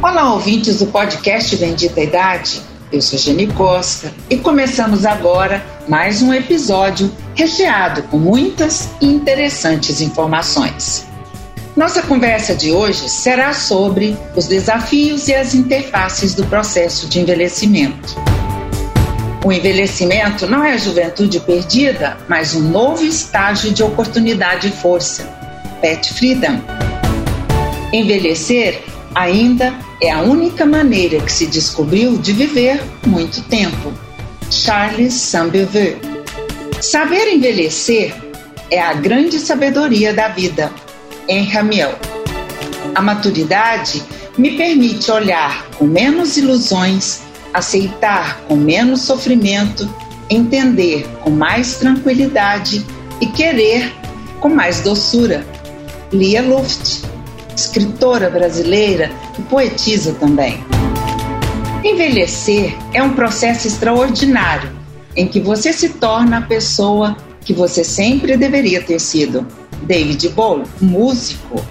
Olá, ouvintes do podcast Bendita Idade. Eu sou Jenny Costa e começamos agora mais um episódio recheado com muitas e interessantes informações. Nossa conversa de hoje será sobre os desafios e as interfaces do processo de envelhecimento. O envelhecimento não é a juventude perdida, mas um novo estágio de oportunidade e força. Pat Freedom. Envelhecer ainda é a única maneira que se descobriu de viver muito tempo. Charles Saint-Beuve. Saber envelhecer é a grande sabedoria da vida. Henri Miel. A maturidade me permite olhar com menos ilusões, aceitar com menos sofrimento, entender com mais tranquilidade e querer com mais doçura. Lia Luft escritora brasileira e poetisa também. Envelhecer é um processo extraordinário em que você se torna a pessoa que você sempre deveria ter sido. David Bowie, músico.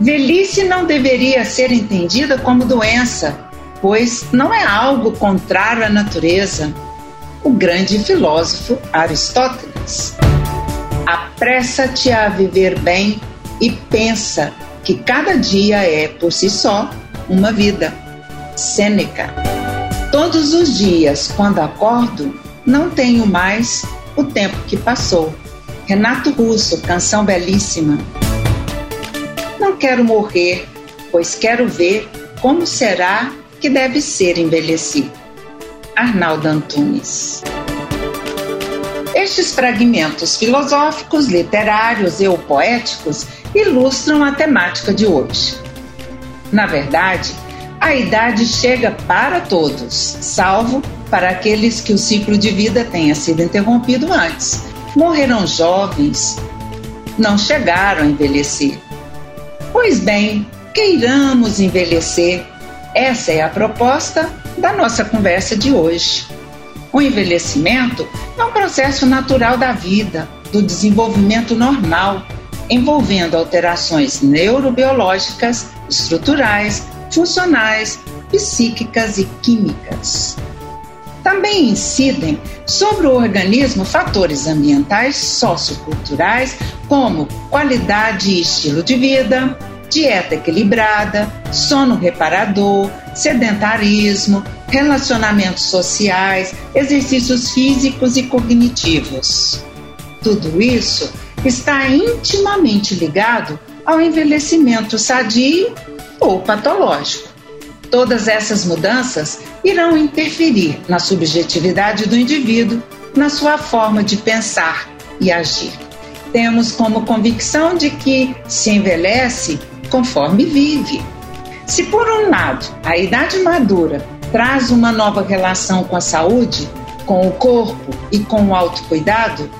Velhice não deveria ser entendida como doença, pois não é algo contrário à natureza. O grande filósofo Aristóteles. Apressa-te a viver bem e pensa que cada dia é, por si só, uma vida. Sêneca. Todos os dias, quando acordo, não tenho mais o tempo que passou. Renato Russo, canção belíssima. Não quero morrer, pois quero ver como será que deve ser envelhecido. Arnaldo Antunes. Estes fragmentos filosóficos, literários e poéticos ilustram a temática de hoje. Na verdade, a idade chega para todos, salvo para aqueles que o ciclo de vida tenha sido interrompido antes. Morreram jovens, não chegaram a envelhecer. Pois bem, queiramos envelhecer. Essa é a proposta da nossa conversa de hoje. O envelhecimento é um processo natural da vida, do desenvolvimento normal envolvendo alterações neurobiológicas, estruturais, funcionais, psíquicas e químicas. Também incidem sobre o organismo fatores ambientais socioculturais, como qualidade e estilo de vida, dieta equilibrada, sono reparador, sedentarismo, relacionamentos sociais, exercícios físicos e cognitivos. Tudo isso está intimamente ligado ao envelhecimento sadio ou patológico. Todas essas mudanças irão interferir na subjetividade do indivíduo, na sua forma de pensar e agir. Temos como convicção de que se envelhece conforme vive. Se, por um lado, a idade madura traz uma nova relação com a saúde, com o corpo e com o autocuidado,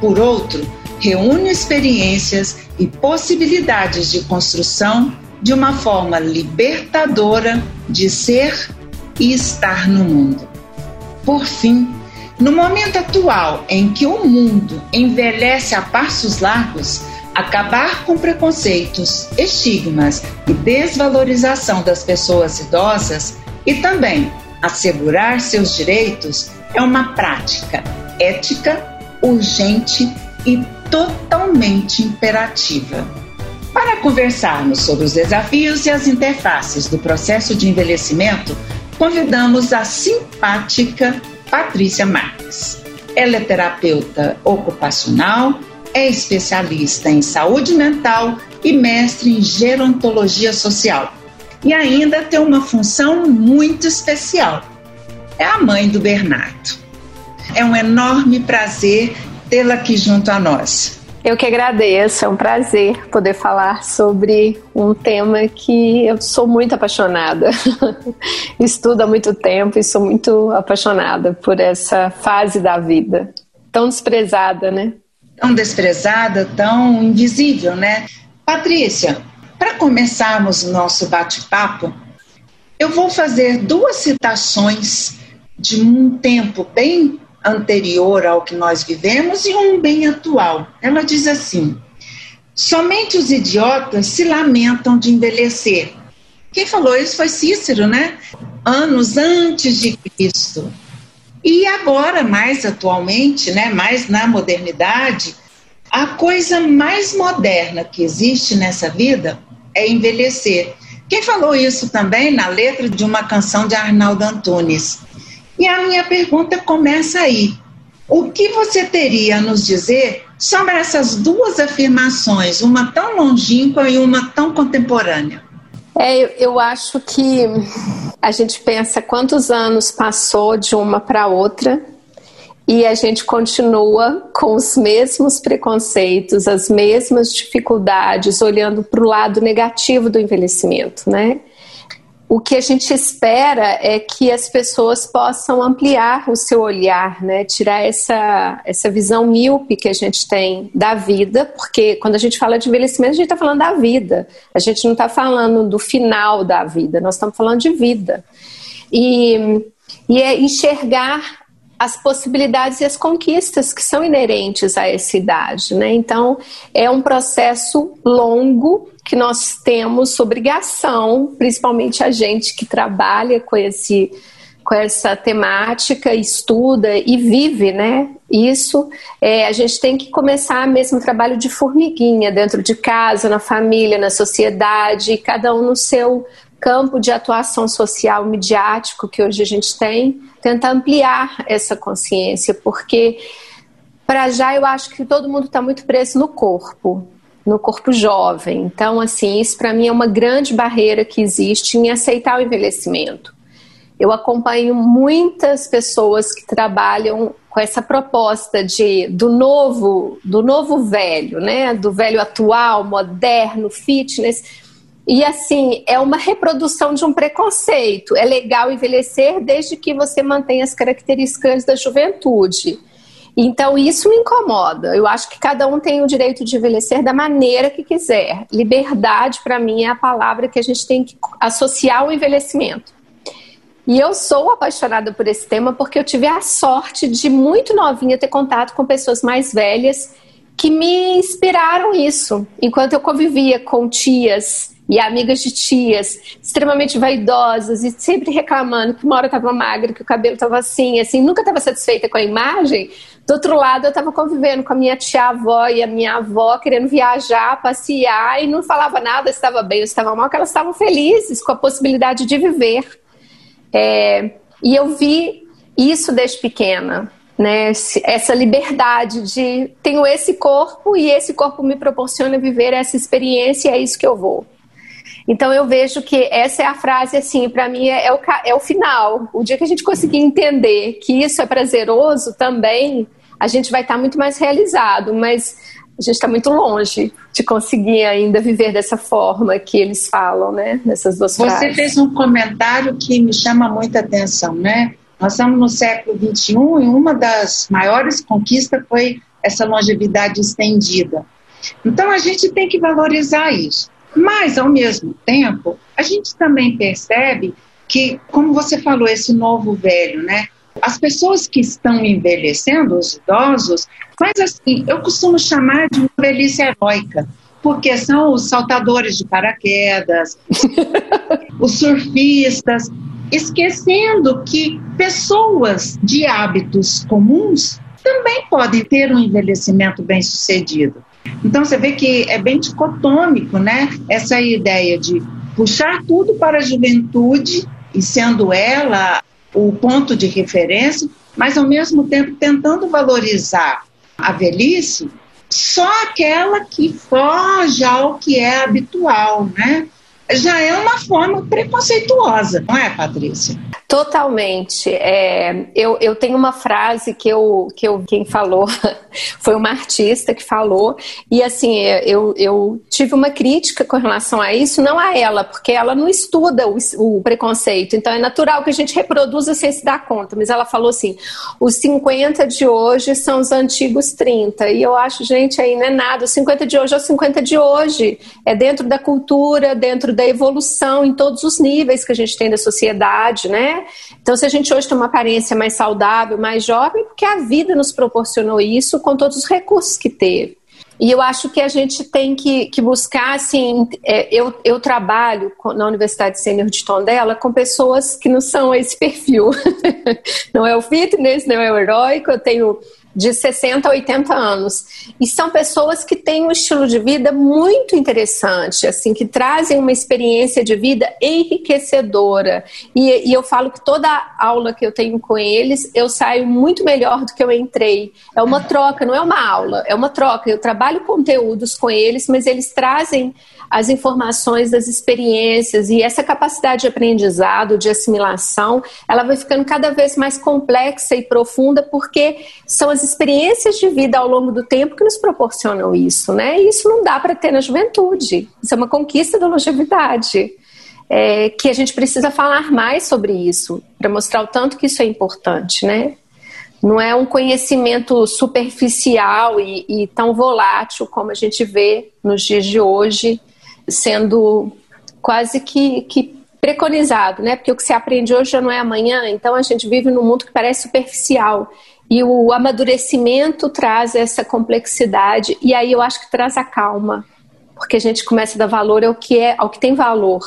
por outro, reúne experiências e possibilidades de construção de uma forma libertadora de ser e estar no mundo. Por fim, no momento atual em que o mundo envelhece a passos largos, acabar com preconceitos, estigmas e desvalorização das pessoas idosas e também assegurar seus direitos é uma prática ética, urgente e totalmente imperativa. Para conversarmos sobre os desafios e as interfaces do processo de envelhecimento, convidamos a simpática Patrícia Marques. Ela é terapeuta ocupacional, é especialista em saúde mental e mestre em gerontologia social. E ainda tem uma função muito especial. É a mãe do Bernardo. É um enorme prazer tê-la aqui junto a nós. Eu que agradeço, é um prazer poder falar sobre um tema que eu sou muito apaixonada. Estudo há muito tempo e sou muito apaixonada por essa fase da vida. Tão desprezada, né? Tão desprezada, tão invisível, né? Patrícia, para começarmos o nosso bate-papo, eu vou fazer duas citações de um tempo bem anterior ao que nós vivemos e um bem atual. Ela diz assim: somente os idiotas se lamentam de envelhecer. Quem falou isso foi Cícero, né? Anos antes de Cristo. E agora, mais atualmente, né, mais na modernidade, a coisa mais moderna que existe nessa vida é envelhecer. Quem falou isso também na letra de uma canção de Arnaldo Antunes. E a minha pergunta começa aí. O que você teria a nos dizer sobre essas duas afirmações, uma tão longínqua e uma tão contemporânea? É, eu, eu acho que a gente pensa quantos anos passou de uma para outra e a gente continua com os mesmos preconceitos, as mesmas dificuldades, olhando para o lado negativo do envelhecimento, né? O que a gente espera é que as pessoas possam ampliar o seu olhar, né? Tirar essa, essa visão míope que a gente tem da vida, porque quando a gente fala de envelhecimento, a gente está falando da vida. A gente não está falando do final da vida, nós estamos falando de vida. E, e é enxergar as possibilidades e as conquistas que são inerentes a essa idade, né? Então, é um processo longo que nós temos obrigação, principalmente a gente que trabalha com esse com essa temática, estuda e vive, né? Isso, é, a gente tem que começar mesmo o trabalho de formiguinha dentro de casa, na família, na sociedade, cada um no seu campo de atuação social midiático que hoje a gente tem, tentar ampliar essa consciência, porque para já eu acho que todo mundo está muito preso no corpo, no corpo jovem. Então, assim, isso para mim é uma grande barreira que existe em aceitar o envelhecimento. Eu acompanho muitas pessoas que trabalham com essa proposta de do novo, do novo velho, né? Do velho atual, moderno, fitness e assim, é uma reprodução de um preconceito. É legal envelhecer desde que você mantenha as características da juventude. Então, isso me incomoda. Eu acho que cada um tem o direito de envelhecer da maneira que quiser. Liberdade, para mim, é a palavra que a gente tem que associar ao envelhecimento. E eu sou apaixonada por esse tema porque eu tive a sorte de, muito novinha, ter contato com pessoas mais velhas que me inspiraram isso. Enquanto eu convivia com tias e amigas de tias extremamente vaidosas e sempre reclamando que uma hora estava magra, que o cabelo estava assim, assim, nunca estava satisfeita com a imagem. Do outro lado, eu estava convivendo com a minha tia-avó e a minha avó, querendo viajar, passear, e não falava nada, estava bem ou estava mal, que elas estavam felizes com a possibilidade de viver. É, e eu vi isso desde pequena, né? Essa liberdade de tenho esse corpo e esse corpo me proporciona viver essa experiência e é isso que eu vou. Então eu vejo que essa é a frase, assim, para mim é, é, o, é o final. O dia que a gente conseguir entender que isso é prazeroso também, a gente vai estar tá muito mais realizado, mas a gente está muito longe de conseguir ainda viver dessa forma que eles falam, né? Nessas duas Você frases. Você fez um comentário que me chama muita atenção, né? Nós estamos no século XXI e uma das maiores conquistas foi essa longevidade estendida. Então a gente tem que valorizar isso. Mas, ao mesmo tempo, a gente também percebe que, como você falou, esse novo velho, né? As pessoas que estão envelhecendo, os idosos, mas assim, eu costumo chamar de velhice heróica, porque são os saltadores de paraquedas, os surfistas, esquecendo que pessoas de hábitos comuns também podem ter um envelhecimento bem sucedido. Então você vê que é bem dicotômico, né? Essa ideia de puxar tudo para a juventude e sendo ela o ponto de referência, mas ao mesmo tempo tentando valorizar a velhice só aquela que foge ao que é habitual, né? Já é uma forma preconceituosa, não é, Patrícia? Totalmente. É, eu, eu tenho uma frase que eu, que eu quem falou foi uma artista que falou, e assim, eu, eu tive uma crítica com relação a isso, não a ela, porque ela não estuda o, o preconceito, então é natural que a gente reproduza sem se dar conta, mas ela falou assim: os 50 de hoje são os antigos 30, e eu acho, gente, aí não é nada, os 50 de hoje é os 50 de hoje, é dentro da cultura, dentro da evolução, em todos os níveis que a gente tem da sociedade, né? Então, se a gente hoje tem uma aparência mais saudável, mais jovem, porque a vida nos proporcionou isso com todos os recursos que teve. E eu acho que a gente tem que, que buscar, assim, é, eu, eu trabalho na Universidade Sênior de Tondela com pessoas que não são esse perfil. não é o fitness, não é o heróico, eu tenho de 60 a 80 anos. E são pessoas que têm um estilo de vida muito interessante, assim, que trazem uma experiência de vida enriquecedora. E, e, eu falo que toda aula que eu tenho com eles, eu saio muito melhor do que eu entrei. É uma troca, não é uma aula, é uma troca. Eu trabalho conteúdos com eles, mas eles trazem as informações das experiências e essa capacidade de aprendizado, de assimilação, ela vai ficando cada vez mais complexa e profunda porque são as experiências de vida ao longo do tempo que nos proporcionam isso, né? E isso não dá para ter na juventude. Isso é uma conquista da longevidade. É, que a gente precisa falar mais sobre isso, para mostrar o tanto que isso é importante, né? Não é um conhecimento superficial e, e tão volátil como a gente vê nos dias de hoje, sendo quase que, que preconizado, né? Porque o que se aprende hoje já não é amanhã, então a gente vive num mundo que parece superficial. E o amadurecimento traz essa complexidade, e aí eu acho que traz a calma, porque a gente começa a dar valor ao que é, ao que tem valor,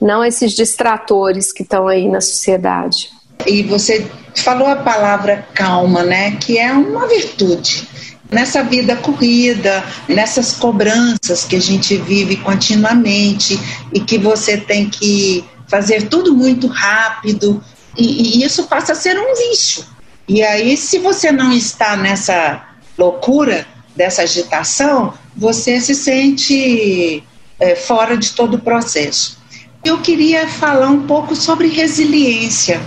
não esses distratores que estão aí na sociedade. E você falou a palavra calma, né? Que é uma virtude nessa vida corrida, nessas cobranças que a gente vive continuamente e que você tem que fazer tudo muito rápido e, e isso passa a ser um vício. E aí, se você não está nessa loucura, dessa agitação, você se sente é, fora de todo o processo. Eu queria falar um pouco sobre resiliência.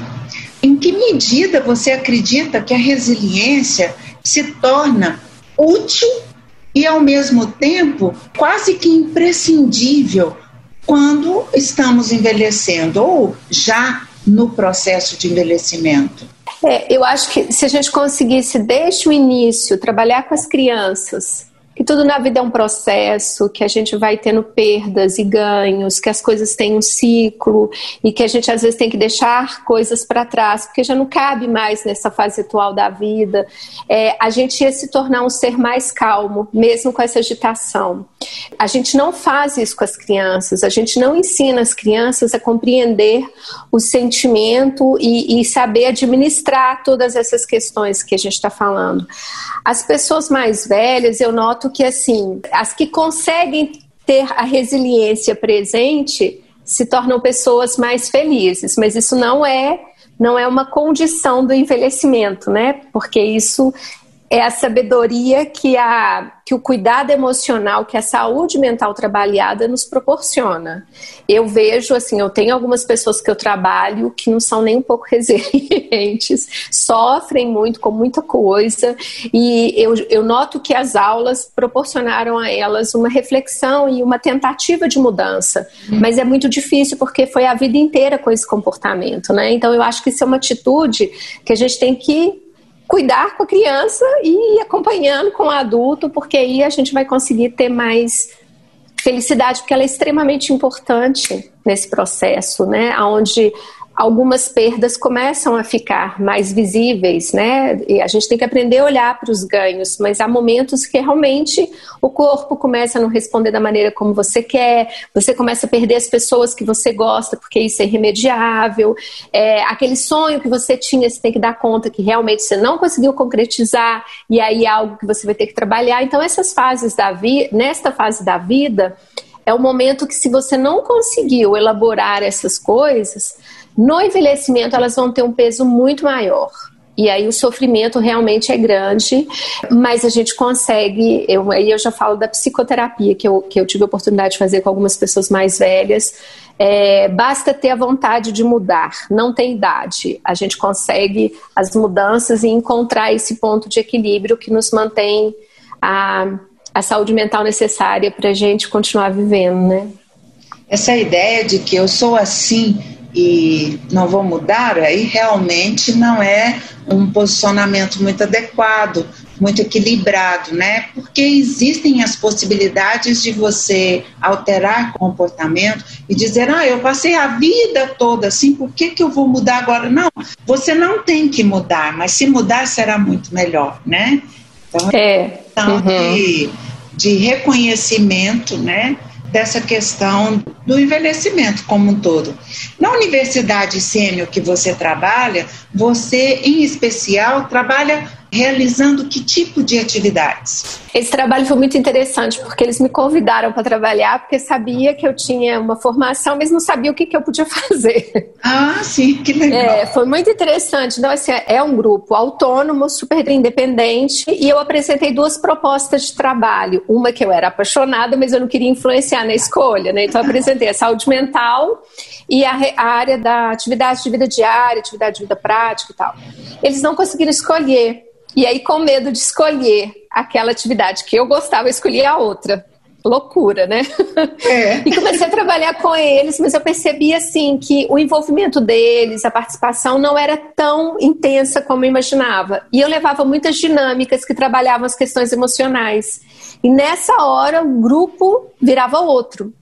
Em que medida você acredita que a resiliência se torna útil e, ao mesmo tempo, quase que imprescindível quando estamos envelhecendo ou já no processo de envelhecimento? É, eu acho que se a gente conseguisse, desde o início, trabalhar com as crianças que tudo na vida é um processo, que a gente vai tendo perdas e ganhos, que as coisas têm um ciclo e que a gente às vezes tem que deixar coisas para trás, porque já não cabe mais nessa fase atual da vida. É, a gente ia se tornar um ser mais calmo, mesmo com essa agitação. A gente não faz isso com as crianças, a gente não ensina as crianças a compreender o sentimento e, e saber administrar todas essas questões que a gente está falando. As pessoas mais velhas, eu noto que assim, as que conseguem ter a resiliência presente se tornam pessoas mais felizes, mas isso não é não é uma condição do envelhecimento, né? Porque isso é a sabedoria que, a, que o cuidado emocional, que a saúde mental trabalhada nos proporciona. Eu vejo, assim, eu tenho algumas pessoas que eu trabalho que não são nem um pouco resilientes, sofrem muito com muita coisa, e eu, eu noto que as aulas proporcionaram a elas uma reflexão e uma tentativa de mudança, hum. mas é muito difícil porque foi a vida inteira com esse comportamento, né? Então eu acho que isso é uma atitude que a gente tem que cuidar com a criança e ir acompanhando com o adulto, porque aí a gente vai conseguir ter mais felicidade, porque ela é extremamente importante nesse processo, né? Onde algumas perdas começam a ficar mais visíveis, né? E a gente tem que aprender a olhar para os ganhos, mas há momentos que realmente o corpo começa a não responder da maneira como você quer, você começa a perder as pessoas que você gosta, porque isso é irremediável. É, aquele sonho que você tinha, você tem que dar conta que realmente você não conseguiu concretizar, e aí é algo que você vai ter que trabalhar. Então, essas fases da vida, nesta fase da vida, é o momento que, se você não conseguiu elaborar essas coisas, no envelhecimento, elas vão ter um peso muito maior. E aí o sofrimento realmente é grande, mas a gente consegue. Eu, aí eu já falo da psicoterapia que eu, que eu tive a oportunidade de fazer com algumas pessoas mais velhas. É, basta ter a vontade de mudar, não tem idade. A gente consegue as mudanças e encontrar esse ponto de equilíbrio que nos mantém a, a saúde mental necessária para a gente continuar vivendo, né? Essa ideia de que eu sou assim e não vou mudar, aí realmente não é um posicionamento muito adequado, muito equilibrado, né? Porque existem as possibilidades de você alterar comportamento e dizer, ah, eu passei a vida toda assim, por que, que eu vou mudar agora? Não, você não tem que mudar, mas se mudar será muito melhor, né? Então, é. Então, uhum. de de reconhecimento, né? Dessa questão do envelhecimento como um todo. Na universidade sênior que você trabalha, você, em especial, trabalha realizando que tipo de atividades? Esse trabalho foi muito interessante porque eles me convidaram para trabalhar porque sabia que eu tinha uma formação, mas não sabia o que, que eu podia fazer. Ah, sim, que legal. É, foi muito interessante. Então, assim, é um grupo autônomo, super independente e eu apresentei duas propostas de trabalho. Uma que eu era apaixonada, mas eu não queria influenciar na escolha, né? Então, eu apresentei a saúde mental e a, a área da atividade de vida diária, atividade de vida prática e tal. Eles não conseguiram escolher. E aí, com medo de escolher aquela atividade que eu gostava, eu escolhi a outra. Loucura, né? É. e comecei a trabalhar com eles, mas eu percebi assim que o envolvimento deles, a participação não era tão intensa como eu imaginava. E eu levava muitas dinâmicas que trabalhavam as questões emocionais. E nessa hora o grupo virava outro.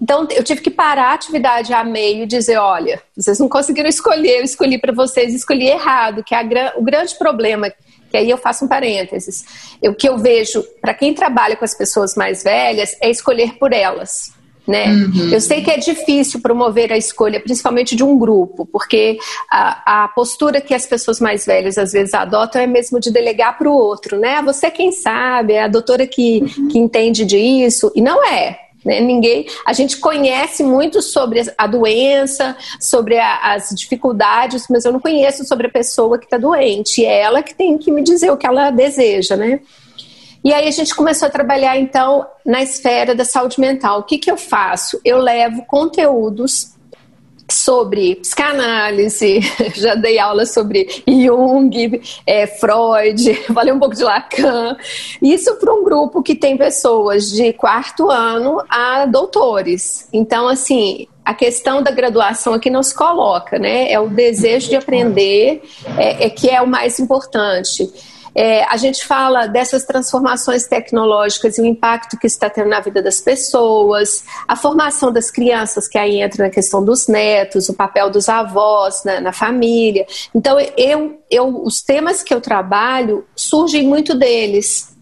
Então eu tive que parar a atividade a meio e dizer, olha, vocês não conseguiram escolher, eu escolhi para vocês, escolhi errado, que é o grande problema que aí eu faço um parênteses. O que eu vejo para quem trabalha com as pessoas mais velhas é escolher por elas. Né? Uhum. Eu sei que é difícil promover a escolha, principalmente de um grupo, porque a, a postura que as pessoas mais velhas às vezes adotam é mesmo de delegar para o outro, né? Você quem sabe, é a doutora que, uhum. que entende disso, e não é. Né? Ninguém, a gente conhece muito sobre a doença, sobre a, as dificuldades, mas eu não conheço sobre a pessoa que está doente. É ela que tem que me dizer o que ela deseja, né? E aí a gente começou a trabalhar então na esfera da saúde mental. O que, que eu faço? Eu levo conteúdos sobre psicanálise, já dei aula sobre Jung, é, Freud, falei um pouco de Lacan. Isso para um grupo que tem pessoas de quarto ano a doutores. Então, assim, a questão da graduação aqui não se coloca, né? É o desejo de aprender é, é que é o mais importante. É, a gente fala dessas transformações tecnológicas e o impacto que está tendo na vida das pessoas, a formação das crianças, que aí entra na questão dos netos, o papel dos avós né, na família. Então, eu, eu, os temas que eu trabalho surgem muito deles.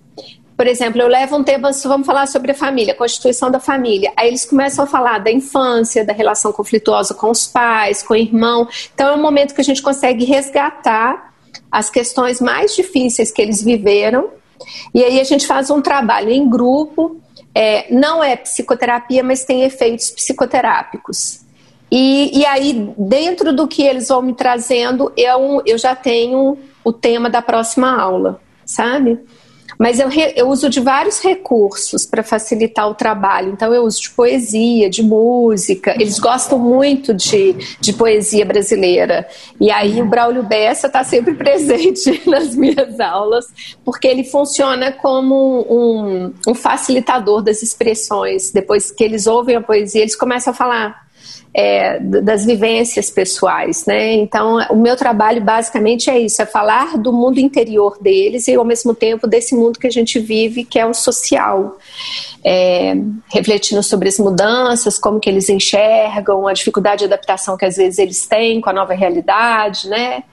Por exemplo, eu levo um tema, vamos falar sobre a família, a constituição da família. Aí eles começam a falar da infância, da relação conflituosa com os pais, com o irmão. Então é um momento que a gente consegue resgatar as questões mais difíceis que eles viveram. E aí a gente faz um trabalho em grupo, é, não é psicoterapia, mas tem efeitos psicoterápicos. E, e aí, dentro do que eles vão me trazendo, eu, eu já tenho o tema da próxima aula, sabe? Mas eu, re, eu uso de vários recursos para facilitar o trabalho. Então, eu uso de poesia, de música. Eles gostam muito de, de poesia brasileira. E aí, o Braulio Bessa está sempre presente nas minhas aulas, porque ele funciona como um, um facilitador das expressões. Depois que eles ouvem a poesia, eles começam a falar é, das vivências pessoais, né? Então, o meu trabalho basicamente é isso, é falar do mundo interior deles e ao mesmo tempo desse mundo que a gente vive, que é o social. É, refletindo sobre as mudanças, como que eles enxergam, a dificuldade de adaptação que às vezes eles têm com a nova realidade, né?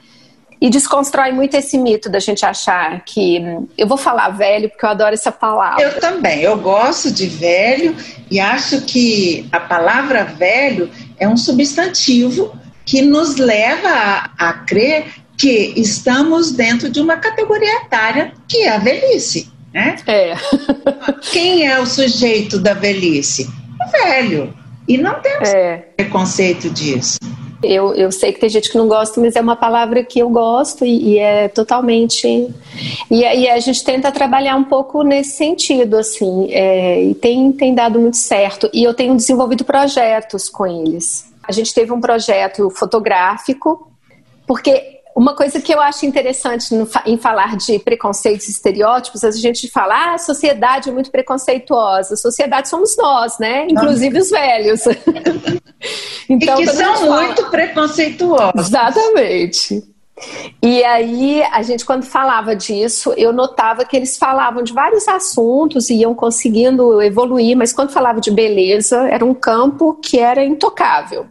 E desconstrói muito esse mito da gente achar que. Eu vou falar velho porque eu adoro essa palavra. Eu também, eu gosto de velho e acho que a palavra velho é um substantivo que nos leva a, a crer que estamos dentro de uma categoria etária que é a velhice. Né? É. Quem é o sujeito da velhice? O velho. E não temos é. preconceito disso. Eu, eu sei que tem gente que não gosta, mas é uma palavra que eu gosto e, e é totalmente. E, a gente tenta trabalhar um pouco nesse sentido, assim, é, e tem, tem dado muito certo. E eu tenho desenvolvido projetos com eles. A gente teve um projeto fotográfico, porque uma coisa que eu acho interessante no, em falar de preconceitos e estereótipos, a gente fala, ah, a sociedade é muito preconceituosa. A sociedade somos nós, né? Inclusive os velhos. então, e que são fala... muito preconceituosos. Exatamente. E aí, a gente, quando falava disso, eu notava que eles falavam de vários assuntos e iam conseguindo evoluir, mas quando falava de beleza, era um campo que era intocável.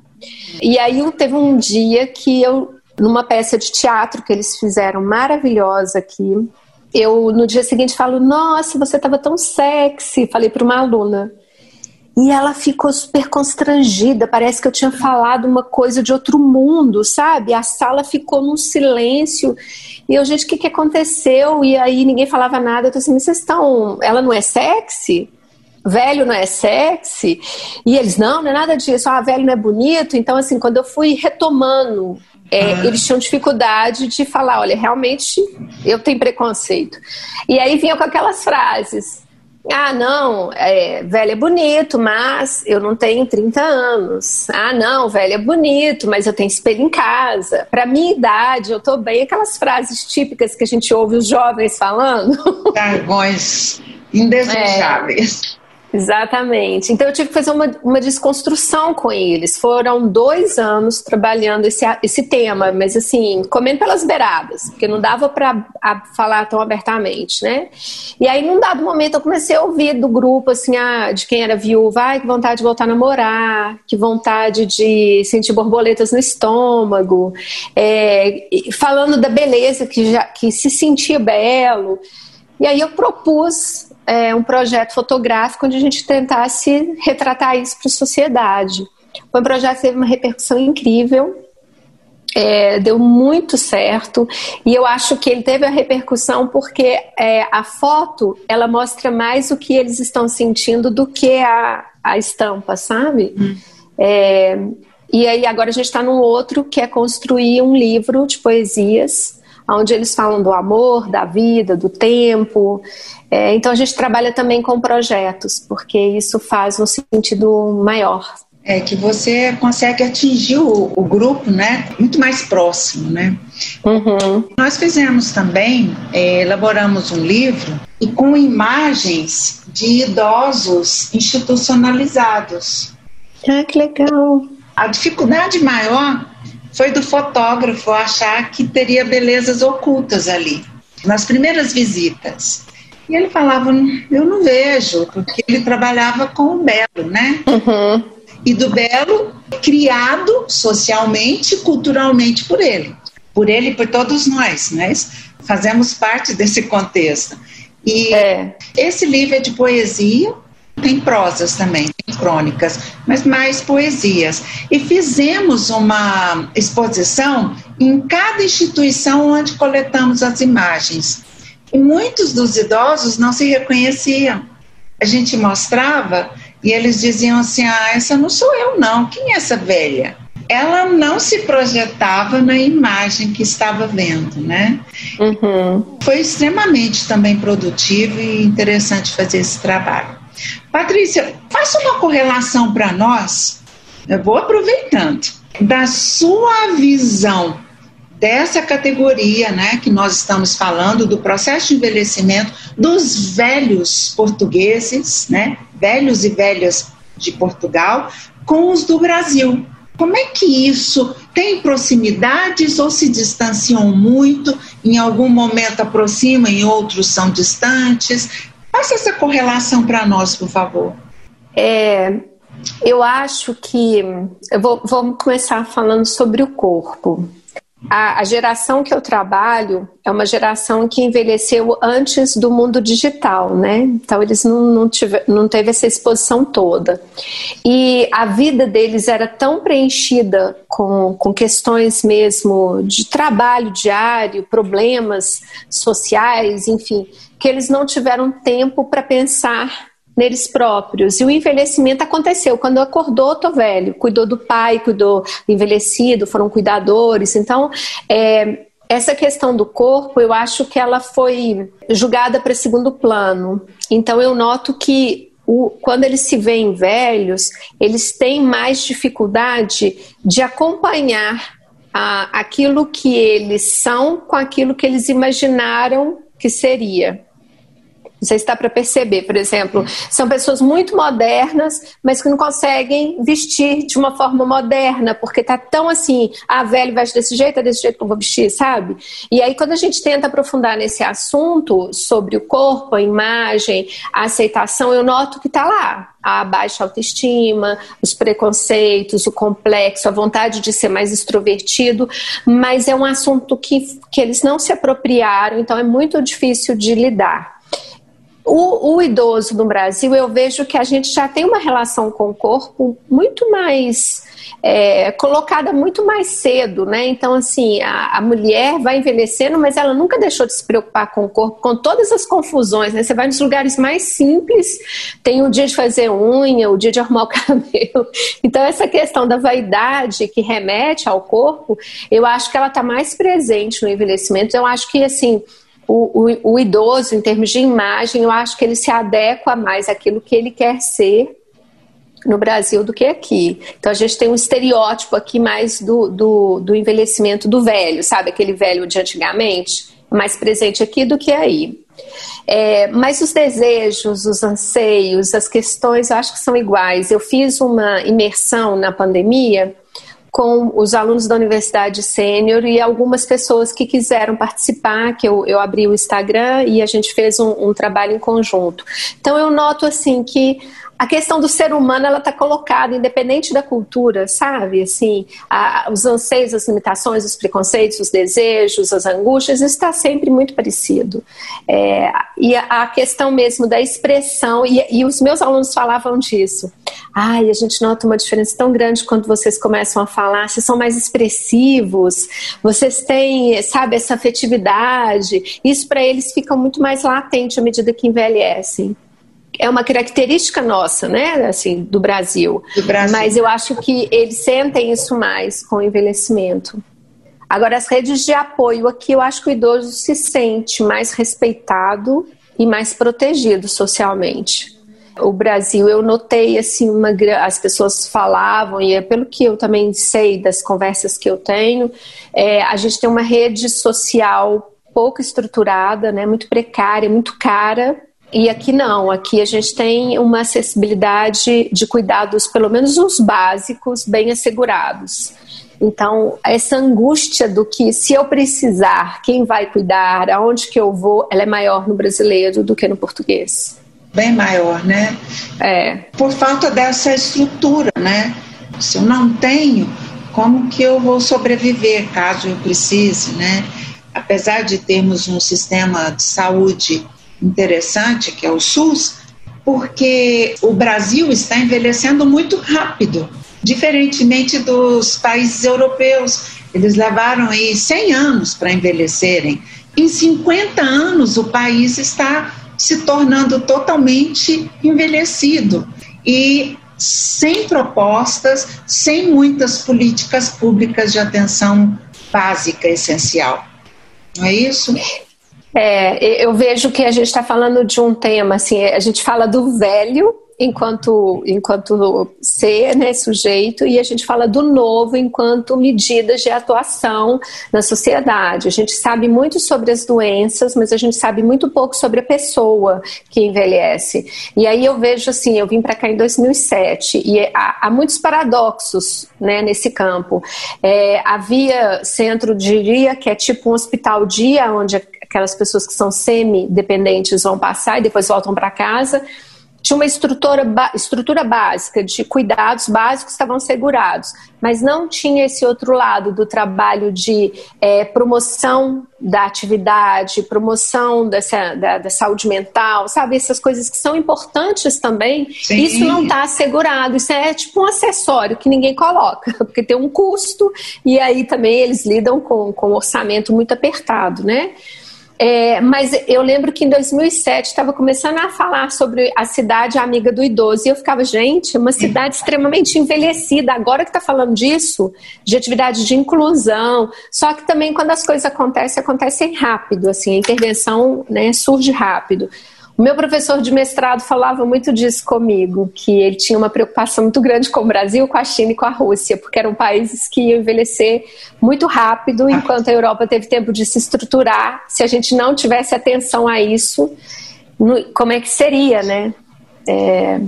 E aí, teve um dia que eu numa peça de teatro que eles fizeram maravilhosa aqui. eu no dia seguinte falo: Nossa, você estava tão sexy. Falei para uma aluna. E ela ficou super constrangida, parece que eu tinha falado uma coisa de outro mundo, sabe? A sala ficou num silêncio. E eu, gente, o que, que aconteceu? E aí ninguém falava nada. Eu tô assim, vocês estão. Ela não é sexy? Velho não é sexy? E eles, não, não é nada disso. Ah, velho não é bonito. Então, assim, quando eu fui retomando é, ah. eles tinham dificuldade de falar, olha, realmente eu tenho preconceito. E aí vinham com aquelas frases. Ah, não, é, velho é bonito, mas eu não tenho 30 anos. Ah, não, velho é bonito, mas eu tenho espelho em casa. Para minha idade, eu tô bem. Aquelas frases típicas que a gente ouve os jovens falando. Cargões indesejáveis. É. Exatamente. Então eu tive que fazer uma, uma desconstrução com eles. Foram dois anos trabalhando esse, esse tema, mas assim, comendo pelas beiradas, porque não dava para falar tão abertamente, né? E aí, num dado momento, eu comecei a ouvir do grupo, assim, ah, de quem era viúva, ah, que vontade de voltar a namorar, que vontade de sentir borboletas no estômago, é, falando da beleza, que, já, que se sentia belo. E aí eu propus é, um projeto fotográfico onde a gente tentasse retratar isso para a sociedade. Foi um projeto que teve uma repercussão incrível, é, deu muito certo e eu acho que ele teve a repercussão porque é, a foto ela mostra mais o que eles estão sentindo do que a, a estampa, sabe? Hum. É, e aí agora a gente está num outro que é construir um livro de poesias onde eles falam do amor, da vida, do tempo. É, então a gente trabalha também com projetos, porque isso faz um sentido maior. É que você consegue atingir o, o grupo, né, muito mais próximo, né? Uhum. Nós fizemos também, é, elaboramos um livro e com imagens de idosos institucionalizados. Ah, que legal! A dificuldade maior foi do fotógrafo achar que teria belezas ocultas ali, nas primeiras visitas. E ele falava, eu não vejo, porque ele trabalhava com o belo, né? Uhum. E do belo criado socialmente, culturalmente por ele. Por ele e por todos nós, né? Fazemos parte desse contexto. E é. esse livro é de poesia, tem prosas também, tem crônicas, mas mais poesias. E fizemos uma exposição em cada instituição onde coletamos as imagens. E muitos dos idosos não se reconheciam. A gente mostrava e eles diziam assim: Ah, essa não sou eu, não. Quem é essa velha? Ela não se projetava na imagem que estava vendo, né? Uhum. Foi extremamente também produtivo e interessante fazer esse trabalho. Patrícia, faça uma correlação para nós, eu vou aproveitando, da sua visão dessa categoria, né, que nós estamos falando, do processo de envelhecimento dos velhos portugueses, né, velhos e velhas de Portugal, com os do Brasil. Como é que isso tem proximidades ou se distanciam muito? Em algum momento aproximam, em outros são distantes. Faça essa correlação para nós, por favor. É, eu acho que. Eu vou, vamos começar falando sobre o corpo. A, a, geração que eu trabalho é uma geração que envelheceu antes do mundo digital, né? Então eles não, não, tive, não teve essa exposição toda. E a vida deles era tão preenchida com, com questões mesmo de trabalho diário, problemas sociais, enfim, que eles não tiveram tempo para pensar neles próprios. E o envelhecimento aconteceu. Quando acordou, tô velho. Cuidou do pai, cuidou do envelhecido, foram cuidadores. Então, é, essa questão do corpo, eu acho que ela foi julgada para segundo plano. Então, eu noto que o, quando eles se veem velhos, eles têm mais dificuldade de acompanhar a, aquilo que eles são com aquilo que eles imaginaram que seria. Não sei se está para perceber, por exemplo, são pessoas muito modernas, mas que não conseguem vestir de uma forma moderna, porque tá tão assim, ah, velho veste desse jeito, é desse jeito que eu vou vestir, sabe? E aí, quando a gente tenta aprofundar nesse assunto sobre o corpo, a imagem, a aceitação, eu noto que está lá. A baixa autoestima, os preconceitos, o complexo, a vontade de ser mais extrovertido, mas é um assunto que, que eles não se apropriaram, então é muito difícil de lidar. O, o, idoso no Brasil, eu vejo que a gente já tem uma relação com o corpo muito mais é, colocada muito mais cedo, né? Então, assim, a, a, mulher vai envelhecendo, mas ela nunca deixou de se preocupar com o corpo, com todas as confusões, né? Você vai nos lugares mais simples, tem o dia de fazer unha, o dia de arrumar o cabelo. Então, essa questão da vaidade que remete ao corpo, eu acho que ela está mais presente no envelhecimento. Eu acho que, assim, o, o, o, idoso, em termos de imagem, eu acho que ele se adequa mais àquilo que ele quer ser no Brasil do que aqui. Então a gente tem um estereótipo aqui mais do, do, do envelhecimento do velho, sabe? Aquele velho de antigamente, mais presente aqui do que aí. É, mas os desejos, os anseios, as questões, eu acho que são iguais. Eu fiz uma imersão na pandemia com os alunos da Universidade Sênior e algumas pessoas que quiseram participar, que eu, eu abri o Instagram e a gente fez um, um trabalho em conjunto. Então eu noto assim que a questão do ser humano ela está colocada independente da cultura, sabe? Assim, a, os anseios, as limitações, os preconceitos, os desejos, as angústias, isso está sempre muito parecido. É, e a, a, questão mesmo da expressão e, e, os meus alunos falavam disso. Ai, a gente nota uma diferença tão grande quando vocês começam a falar, vocês são mais expressivos, vocês têm, sabe, essa afetividade. Isso para eles fica muito mais latente à medida que envelhecem é uma característica nossa, né, assim, do Brasil. do Brasil. Mas eu acho que eles sentem isso mais com o envelhecimento. Agora, as redes de apoio aqui, eu acho que o idoso se sente mais respeitado e mais protegido socialmente. O Brasil, eu notei assim, uma, as pessoas falavam, e é pelo que eu também sei das conversas que eu tenho, é, a gente tem uma rede social pouco estruturada, né, muito precária, muito cara, e aqui não, aqui a gente tem uma acessibilidade de cuidados, pelo menos os básicos, bem assegurados. Então, essa angústia do que se eu precisar, quem vai cuidar, aonde que eu vou, ela é maior no brasileiro do que no português. Bem maior, né? É. Por falta dessa estrutura, né? Se eu não tenho, como que eu vou sobreviver caso eu precise, né? Apesar de termos um sistema de saúde interessante, que é o SUS, porque o Brasil está envelhecendo muito rápido, diferentemente dos países europeus. Eles levaram aí 100 anos para envelhecerem. Em 50 anos, o país está se tornando totalmente envelhecido e sem propostas, sem muitas políticas públicas de atenção básica, essencial. Não é isso? É, eu vejo que a gente está falando de um tema, assim, a gente fala do velho enquanto, enquanto ser, né, sujeito, e a gente fala do novo enquanto medidas de atuação na sociedade. A gente sabe muito sobre as doenças, mas a gente sabe muito pouco sobre a pessoa que envelhece. E aí eu vejo assim, eu vim para cá em 2007 e há, há muitos paradoxos né, nesse campo. É, havia centro, diria, que é tipo um hospital dia, onde aquelas pessoas que são semi-dependentes vão passar e depois voltam para casa tinha uma estrutura, estrutura básica de cuidados básicos estavam segurados, mas não tinha esse outro lado do trabalho de é, promoção da atividade, promoção dessa, da, da, saúde mental, sabe? Essas coisas que são importantes também. Sim. Isso não está assegurado, isso é tipo um acessório que ninguém coloca, porque tem um custo e aí também eles lidam com, com um orçamento muito apertado, né? É, mas eu lembro que em 2007 estava começando a falar sobre a cidade amiga do idoso e eu ficava, gente, uma cidade extremamente envelhecida. Agora que está falando disso, de atividade de inclusão. Só que também quando as coisas acontecem, acontecem rápido, assim, a intervenção né, surge rápido. O meu professor de mestrado falava muito disso comigo, que ele tinha uma preocupação muito grande com o Brasil, com a China e com a Rússia, porque eram países que iam envelhecer muito rápido, enquanto a Europa teve tempo de se estruturar. Se a gente não tivesse atenção a isso, como é que seria, né? É,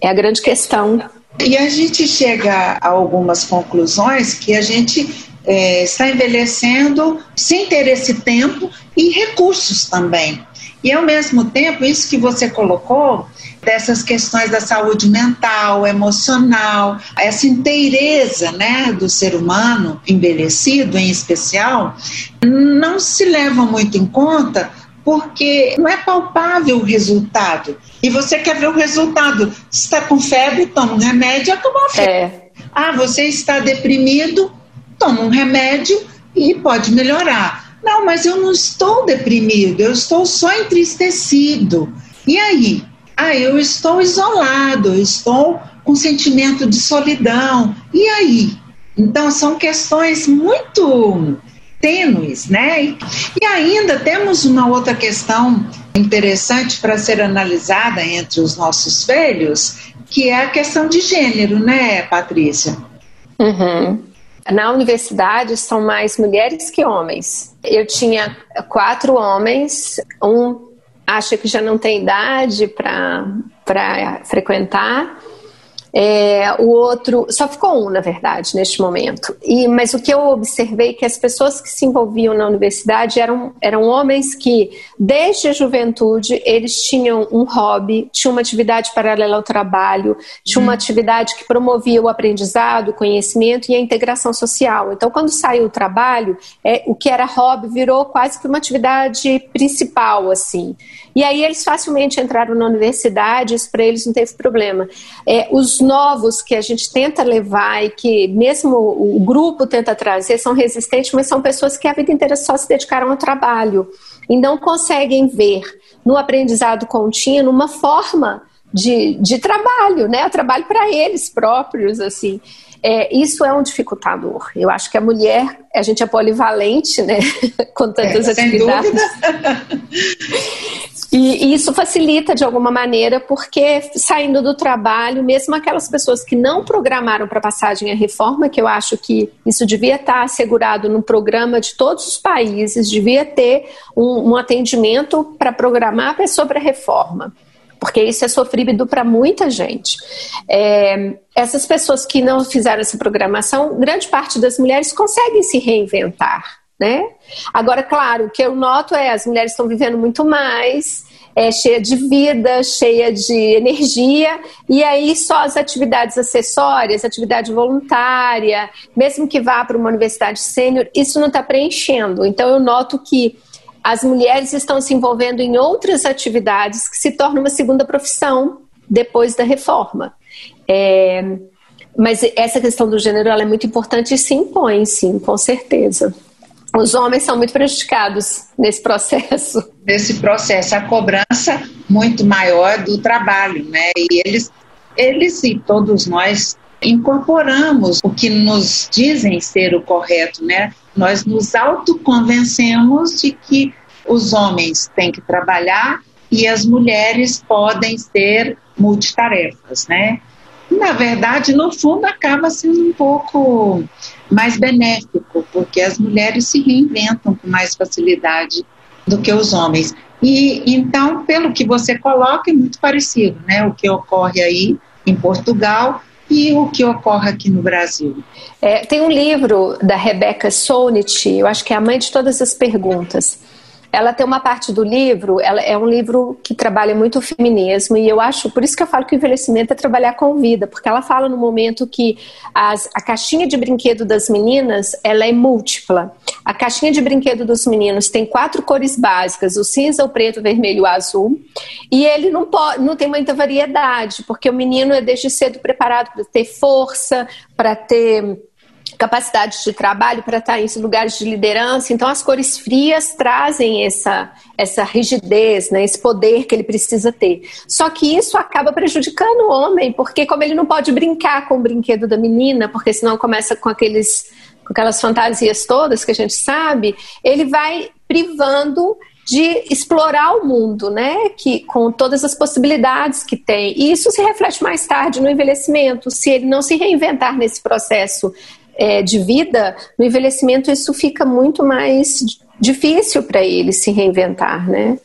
é a grande questão. E a gente chega a algumas conclusões que a gente é, está envelhecendo sem ter esse tempo e recursos também. E ao mesmo tempo, isso que você colocou, dessas questões da saúde mental, emocional, essa inteireza né, do ser humano, envelhecido em especial, não se leva muito em conta porque não é palpável o resultado. E você quer ver o resultado. Se está com febre, toma um remédio e acabou a febre. É. Ah, você está deprimido, toma um remédio e pode melhorar. Não, mas eu não estou deprimido, eu estou só entristecido. E aí? Ah, eu estou isolado, eu estou com sentimento de solidão. E aí? Então, são questões muito tênues, né? E ainda temos uma outra questão interessante para ser analisada entre os nossos velhos, que é a questão de gênero, né, Patrícia? Uhum. Na universidade são mais mulheres que homens. Eu tinha quatro homens, um acha que já não tem idade para frequentar, é, o outro, só ficou um, na verdade, neste momento. E, mas o que eu observei é que as pessoas que se envolviam na universidade eram, eram homens que, desde a juventude, eles tinham um hobby, tinham uma atividade paralela ao trabalho, tinham uma hum. atividade que promovia o aprendizado, o conhecimento e a integração social. Então, quando saiu o trabalho, é, o que era hobby virou quase que uma atividade principal, assim. E aí eles facilmente entraram na universidade, isso para eles não teve problema. É, os novos que a gente tenta levar e que mesmo o grupo tenta trazer são resistentes, mas são pessoas que a vida inteira só se dedicaram ao trabalho e não conseguem ver no aprendizado contínuo uma forma de, de trabalho, né? O trabalho para eles próprios, assim. É, isso é um dificultador. Eu acho que a mulher, a gente é polivalente, né? Com tantas é, atividades. E, isso facilita de alguma maneira, porque saindo do trabalho, mesmo aquelas pessoas que não programaram para passagem à reforma, que eu acho que isso devia estar assegurado no programa de todos os países, devia ter um, um atendimento para programar a pessoa para a reforma porque isso é sofrido para muita gente. É, essas pessoas que não fizeram essa programação, grande parte das mulheres conseguem se reinventar né? Agora, claro, o que eu noto é as mulheres estão vivendo muito mais, é, cheia de vida, cheia de energia, e aí só as atividades acessórias, atividade voluntária, mesmo que vá para uma universidade sênior, isso não está preenchendo. Então eu noto que as mulheres estão se envolvendo em outras atividades que se tornam uma segunda profissão depois da reforma. É, mas essa questão do gênero é muito importante e se impõe, sim, com certeza os homens são muito prejudicados nesse processo. Nesse processo, a cobrança muito maior do trabalho, né? E eles, eles e todos nós incorporamos o que nos dizem ser o correto, né? Nós nos autoconvencemos de que os homens têm que trabalhar e as mulheres podem ser multitarefas, né? Na verdade, no fundo, acaba sendo um pouco mais benéfico, porque as mulheres se reinventam com mais facilidade do que os homens. E então, pelo que você coloca, é muito parecido, né? O que ocorre aí em Portugal e o que ocorre aqui no Brasil. É, tem um livro da Rebecca Solnit, eu acho que é a mãe de todas as perguntas ela tem uma parte do livro, ela é um livro que trabalha muito o feminismo e eu acho, por isso que eu falo que o envelhecimento é trabalhar com vida, porque ela fala no momento que as, a caixinha de brinquedo das meninas, ela é múltipla. A caixinha de brinquedo dos meninos tem quatro cores básicas, o cinza, o preto, o vermelho e o azul, e ele não, pode, não tem muita variedade, porque o menino é desde cedo preparado para ter força, para ter capacidade de trabalho para estar em lugares de liderança. Então, as cores frias trazem essa, essa rigidez, né, esse poder que ele precisa ter. Só que isso acaba prejudicando o homem, porque como ele não pode brincar com o brinquedo da menina, porque senão começa com aqueles com aquelas fantasias todas que a gente sabe, ele vai privando de explorar o mundo, né? Que com todas as possibilidades que tem. E isso se reflete mais tarde no envelhecimento, se ele não se reinventar nesse processo é, de vida, no envelhecimento isso fica muito mais difícil para ele se reinventar, né?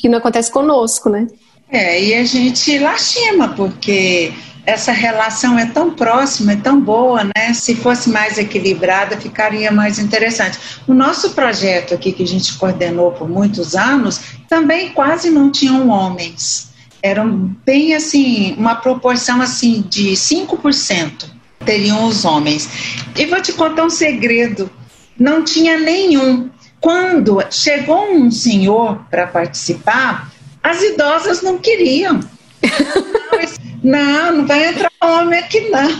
que não acontece conosco, né? É, e a gente lastima, porque essa relação é tão próxima, é tão boa, né? Se fosse mais equilibrada, ficaria mais interessante. O nosso projeto aqui, que a gente coordenou por muitos anos, também quase não tinham homens. Eram bem assim, uma proporção assim de 5% teriam os homens. E vou te contar um segredo: não tinha nenhum. Quando chegou um senhor para participar, as idosas não queriam. Não, não vai entrar homem aqui não.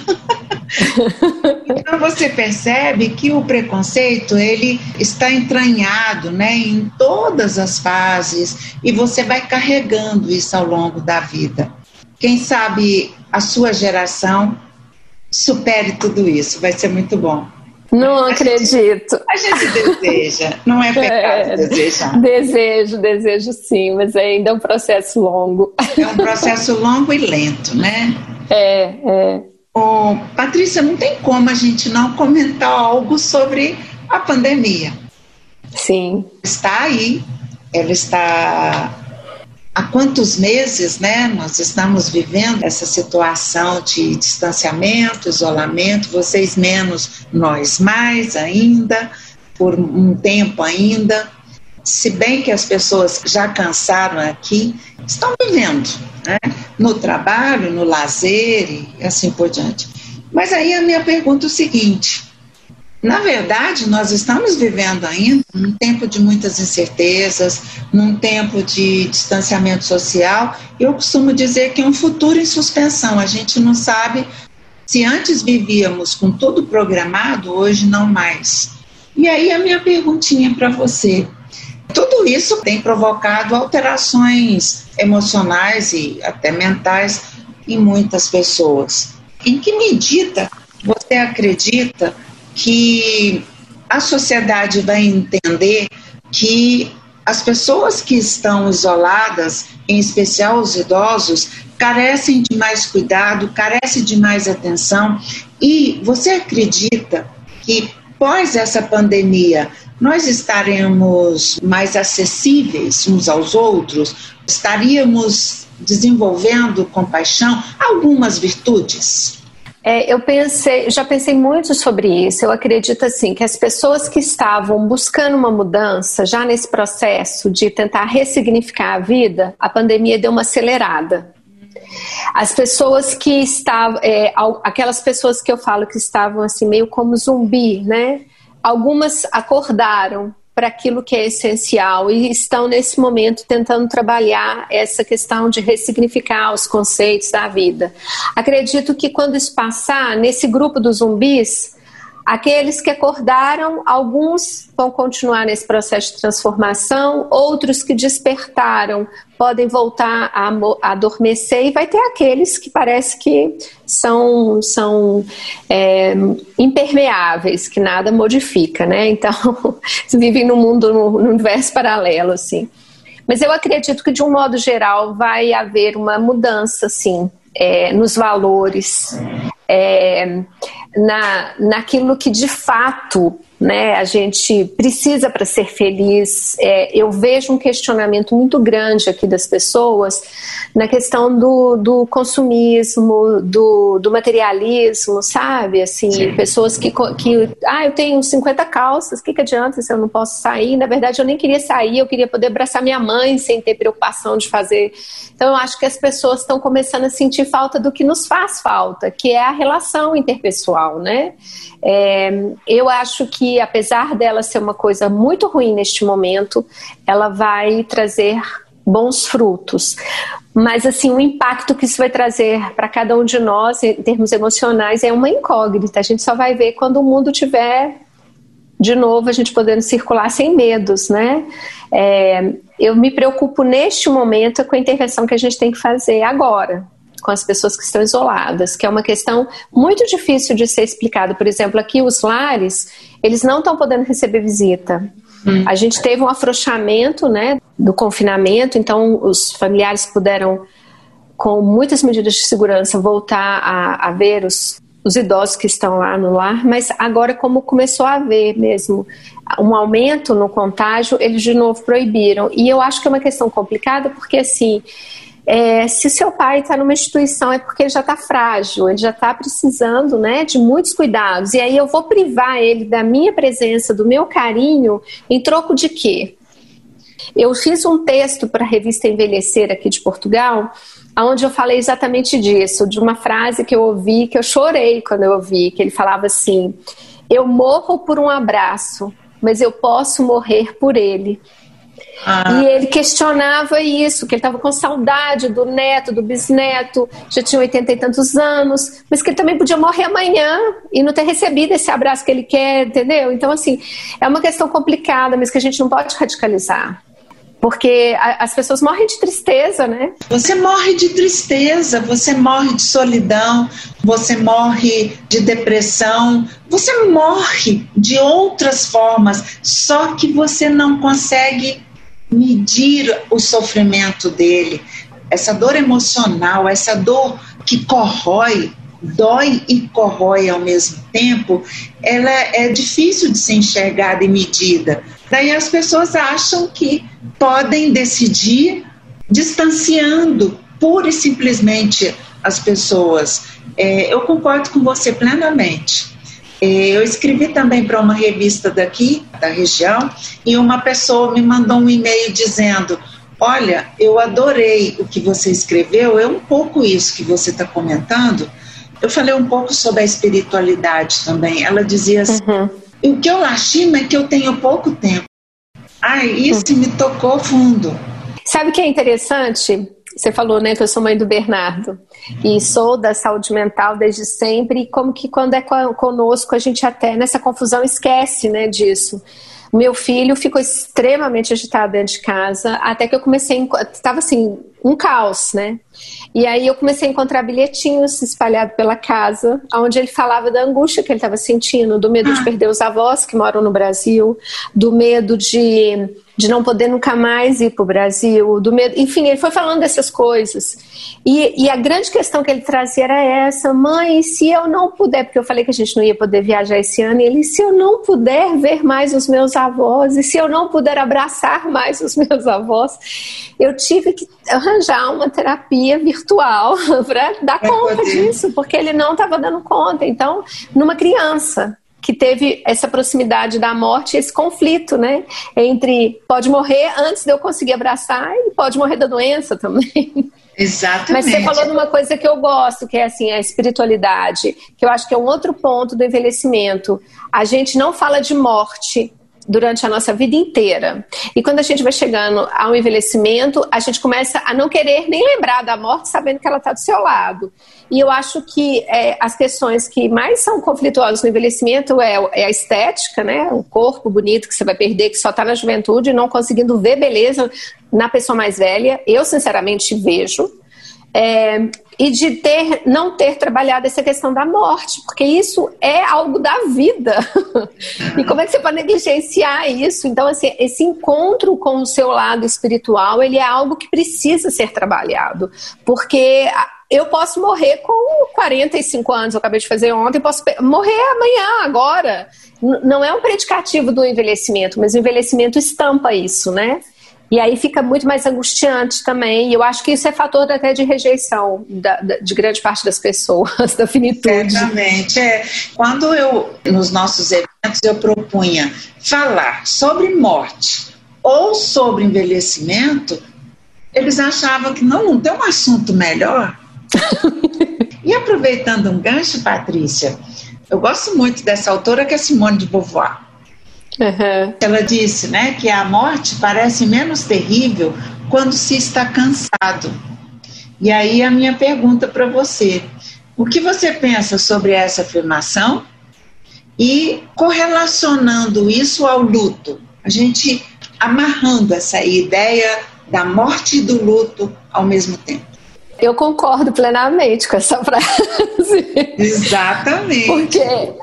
Então você percebe que o preconceito ele está entranhado, né, em todas as fases e você vai carregando isso ao longo da vida. Quem sabe a sua geração supere tudo isso, vai ser muito bom. Não a acredito. Gente, a gente deseja, não é pecado é, desejar. Desejo, desejo sim, mas ainda é um processo longo. É um processo longo e lento, né? É, é. Oh, Patrícia, não tem como a gente não comentar algo sobre a pandemia. Sim. Está aí, ela está há quantos meses, né, nós estamos vivendo essa situação de distanciamento, isolamento, vocês menos, nós mais ainda, por um tempo ainda. Se bem que as pessoas já cansaram aqui, estão vivendo, né, no trabalho, no lazer e assim por diante. Mas aí a minha pergunta é o seguinte: na verdade, nós estamos vivendo ainda num tempo de muitas incertezas, num tempo de distanciamento social. Eu costumo dizer que é um futuro em suspensão. A gente não sabe se antes vivíamos com tudo programado, hoje não mais. E aí a minha perguntinha para você. Tudo isso tem provocado alterações emocionais e até mentais em muitas pessoas. Em que medida você acredita que a sociedade vai entender que as pessoas que estão isoladas, em especial os idosos, carecem de mais cuidado, carecem de mais atenção. E você acredita que pós essa pandemia nós estaremos mais acessíveis uns aos outros? Estaríamos desenvolvendo compaixão, algumas virtudes? É, eu pensei, já pensei muito sobre isso. Eu acredito assim que as pessoas que estavam buscando uma mudança já nesse processo de tentar ressignificar a vida, a pandemia deu uma acelerada. As pessoas que estavam, é, aquelas pessoas que eu falo que estavam assim meio como zumbi, né? Algumas acordaram para aquilo que é essencial e estão nesse momento tentando trabalhar essa questão de ressignificar os conceitos da vida. Acredito que quando isso passar, nesse grupo dos zumbis, aqueles que acordaram, alguns vão continuar nesse processo de transformação, outros que despertaram podem voltar a, adormecer e vai ter aqueles que parece que são, são é, impermeáveis, que nada modifica, né? Então, vivem no mundo, no universo paralelo, assim. Mas eu acredito que, de um modo geral, vai haver uma mudança, sim, é, nos valores, é, na, naquilo que de fato né, a gente precisa para ser feliz. É, eu vejo um questionamento muito grande aqui das pessoas na questão do, do consumismo, do, do materialismo, sabe? Assim, Sim. pessoas que, que, ah, eu tenho 50 calças, o que, que adianta se eu não posso sair? Na verdade, eu nem queria sair, eu queria poder abraçar minha mãe sem ter preocupação de fazer. Então, eu acho que as pessoas estão começando a sentir falta do que nos faz falta, que é a relação interpessoal, né? É, eu acho que, apesar dela ser uma coisa muito ruim neste momento, ela vai trazer bons frutos. Mas, assim, o impacto que isso vai trazer para cada um de nós, em termos emocionais, é uma incógnita. A gente só vai ver quando o mundo tiver de novo a gente podendo circular sem medos, né? É, eu me preocupo neste momento com a intervenção que a gente tem que fazer agora, com as pessoas que estão isoladas, que é uma questão muito difícil de ser explicada. Por exemplo, aqui os lares, eles não estão podendo receber visita. Hum. A gente teve um afrouxamento né, do confinamento, então os familiares puderam, com muitas medidas de segurança, voltar a, a ver os, os idosos que estão lá no lar, mas agora como começou a haver mesmo um aumento no contágio, eles de novo proibiram. E eu acho que é uma questão complicada porque assim, é, se seu pai está numa instituição é porque ele já está frágil, ele já está precisando né, de muitos cuidados. E aí eu vou privar ele da minha presença, do meu carinho, em troco de quê? Eu fiz um texto para a revista Envelhecer aqui de Portugal, onde eu falei exatamente disso, de uma frase que eu ouvi, que eu chorei quando eu ouvi, que ele falava assim: Eu morro por um abraço, mas eu posso morrer por ele. Ah. E ele questionava isso, que ele estava com saudade do neto, do bisneto, já tinha oitenta e tantos anos, mas que ele também podia morrer amanhã e não ter recebido esse abraço que ele quer, entendeu? Então, assim, é uma questão complicada, mas que a gente não pode radicalizar porque a, as pessoas morrem de tristeza, né? Você morre de tristeza, você morre de solidão, você morre de depressão, você morre de outras formas, só que você não consegue medir o sofrimento dele. Essa dor emocional, essa dor que corrói, dói e corrói ao mesmo tempo, ela é difícil de ser enxergada e medida. Daí as pessoas acham que podem decidir distanciando pura e simplesmente as pessoas. É, eu concordo com você plenamente. É, eu escrevi também para uma revista daqui, da região, e uma pessoa me mandou um e-mail dizendo: Olha, eu adorei o que você escreveu, é um pouco isso que você está comentando. Eu falei um pouco sobre a espiritualidade também. Ela dizia assim: uhum. O que eu lastimo é que eu tenho pouco tempo. Ai, isso uhum. me tocou fundo. Sabe o que é interessante? Você falou, né, que eu sou mãe do Bernardo e sou da saúde mental desde sempre. E como que quando é conosco a gente até nessa confusão esquece, né, disso. Meu filho ficou extremamente agitado dentro de casa, até que eu comecei, estava assim, um caos, né? E aí eu comecei a encontrar bilhetinhos espalhados pela casa, onde ele falava da angústia que ele estava sentindo, do medo de ah. perder os avós que moram no Brasil, do medo de de não poder nunca mais ir para o Brasil, do medo, enfim, ele foi falando dessas coisas. E, e, a grande questão que ele trazia era essa, mãe, se eu não puder, porque eu falei que a gente não ia poder viajar esse ano, e ele, se eu não puder ver mais os meus avós, e se eu não puder abraçar mais os meus avós, eu tive que arranjar uma terapia virtual para dar conta disso, porque ele não estava dando conta. Então, numa criança, que teve essa proximidade da morte, esse conflito, né? Entre pode morrer antes de eu conseguir abraçar e pode morrer da doença também. Exatamente. Mas você falou de uma coisa que eu gosto, que é assim, a espiritualidade, que eu acho que é um outro ponto do envelhecimento. A gente não fala de morte, durante a nossa vida inteira. E quando a gente vai chegando ao envelhecimento, a gente começa a não querer nem lembrar da morte, sabendo que ela está do seu lado. E eu acho que é, as questões que mais são conflituosas no envelhecimento é, é, a estética, né? O corpo bonito que você vai perder, que só está na juventude, não conseguindo ver beleza na pessoa mais velha. Eu, sinceramente, vejo. É, e de ter não ter trabalhado essa questão da morte, porque isso é algo da vida. e como é que você pode negligenciar isso? Então, assim, esse encontro com o seu lado espiritual, ele é algo que precisa ser trabalhado, porque eu posso morrer com 45 anos, eu acabei de fazer ontem, posso morrer amanhã, agora. Não é um predicativo do envelhecimento, mas o envelhecimento estampa isso, né? E aí fica muito mais angustiante também. E eu acho que isso é fator até de rejeição da, da, de grande parte das pessoas, da finitude. Certamente. É. Quando eu, nos nossos eventos, eu propunha falar sobre morte ou sobre envelhecimento, eles achavam que não, não tem um assunto melhor. e aproveitando um gancho, Patrícia, eu gosto muito dessa autora que é Simone de Beauvoir. Uhum. Ela disse né, que a morte parece menos terrível quando se está cansado. E aí a minha pergunta para você: o que você pensa sobre essa afirmação? E correlacionando isso ao luto, a gente amarrando essa ideia da morte e do luto ao mesmo tempo. Eu concordo plenamente com essa frase. Exatamente. Porque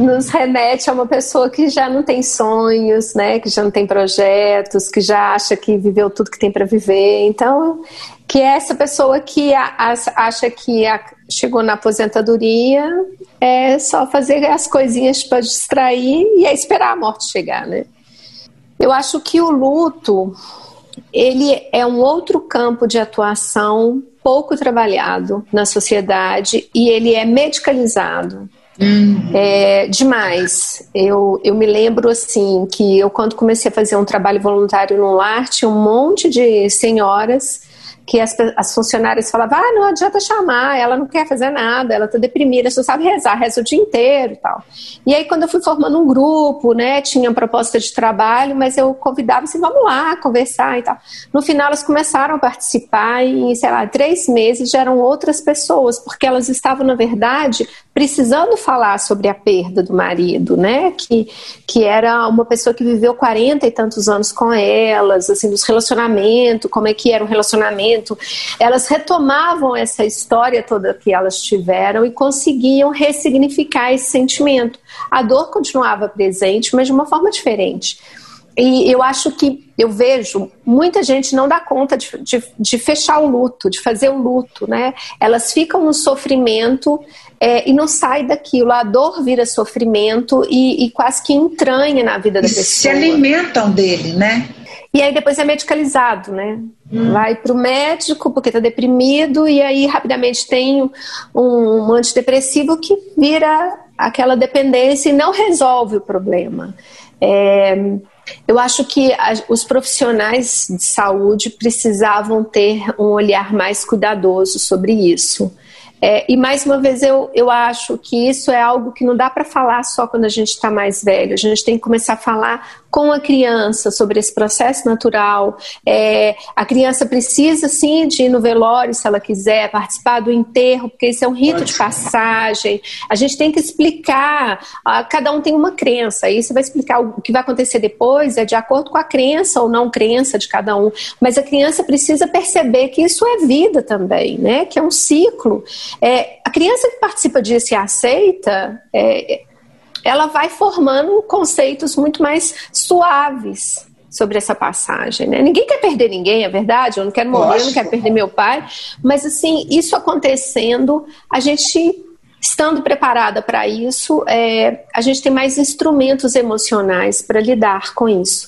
nos remete a uma pessoa que já não tem sonhos, né? Que já não tem projetos, que já acha que viveu tudo que tem para viver. Então, que é essa pessoa que acha que chegou na aposentadoria é só fazer as coisinhas para distrair e é esperar a morte chegar, né? Eu acho que o luto ele é um outro campo de atuação pouco trabalhado na sociedade e ele é medicalizado. Uhum. É, demais. Eu, eu me lembro assim que eu quando comecei a fazer um trabalho voluntário no lar tinha um monte de senhoras que as, as funcionárias falavam, ah, não adianta chamar, ela não quer fazer nada, ela tá deprimida, só sabe rezar, reza o dia inteiro e tal. E aí, quando eu fui formando um grupo, né, tinha proposta de trabalho, mas eu convidava assim, vamos lá, conversar e tal. No final, elas começaram a participar e, sei lá, três meses já eram outras pessoas, porque elas estavam, na verdade, precisando falar sobre a perda do marido, né, que, que era uma pessoa que viveu 40 e tantos anos com elas, assim, dos relacionamentos, como é que era o relacionamento, elas retomavam essa história toda que elas tiveram e conseguiam ressignificar esse sentimento. A dor continuava presente, mas de uma forma diferente. E eu acho que eu vejo muita gente não dá conta de, de, de fechar o luto, de fazer o luto, né? Elas ficam no sofrimento é, e não sai daquilo. A dor vira sofrimento e, e quase que entranha na vida da e pessoa. Se alimentam dele, né? E aí depois é medicalizado, né? Hum. Vai para o médico porque está deprimido e aí rapidamente tem um, um antidepressivo que vira aquela dependência e não resolve o problema. É, eu acho que os profissionais de saúde precisavam ter um olhar mais cuidadoso sobre isso. É, e mais uma vez eu, eu acho que isso é algo que não dá para falar só quando a gente está mais velho. A gente tem que começar a falar com a criança sobre esse processo natural. É, a criança precisa sim de ir no velório se ela quiser, participar do enterro, porque isso é um rito de passagem. A gente tem que explicar, ah, cada um tem uma crença, aí você vai explicar o que vai acontecer depois, é de acordo com a crença ou não crença de cada um. Mas a criança precisa perceber que isso é vida também, né? Que é um ciclo. É, a criança que participa disso e aceita, é, ela vai formando conceitos muito mais suaves sobre essa passagem. Né? Ninguém quer perder ninguém, é verdade? Eu não quero morrer, eu não quero perder meu pai. Mas, assim, isso acontecendo, a gente estando preparada para isso, é, a gente tem mais instrumentos emocionais para lidar com isso.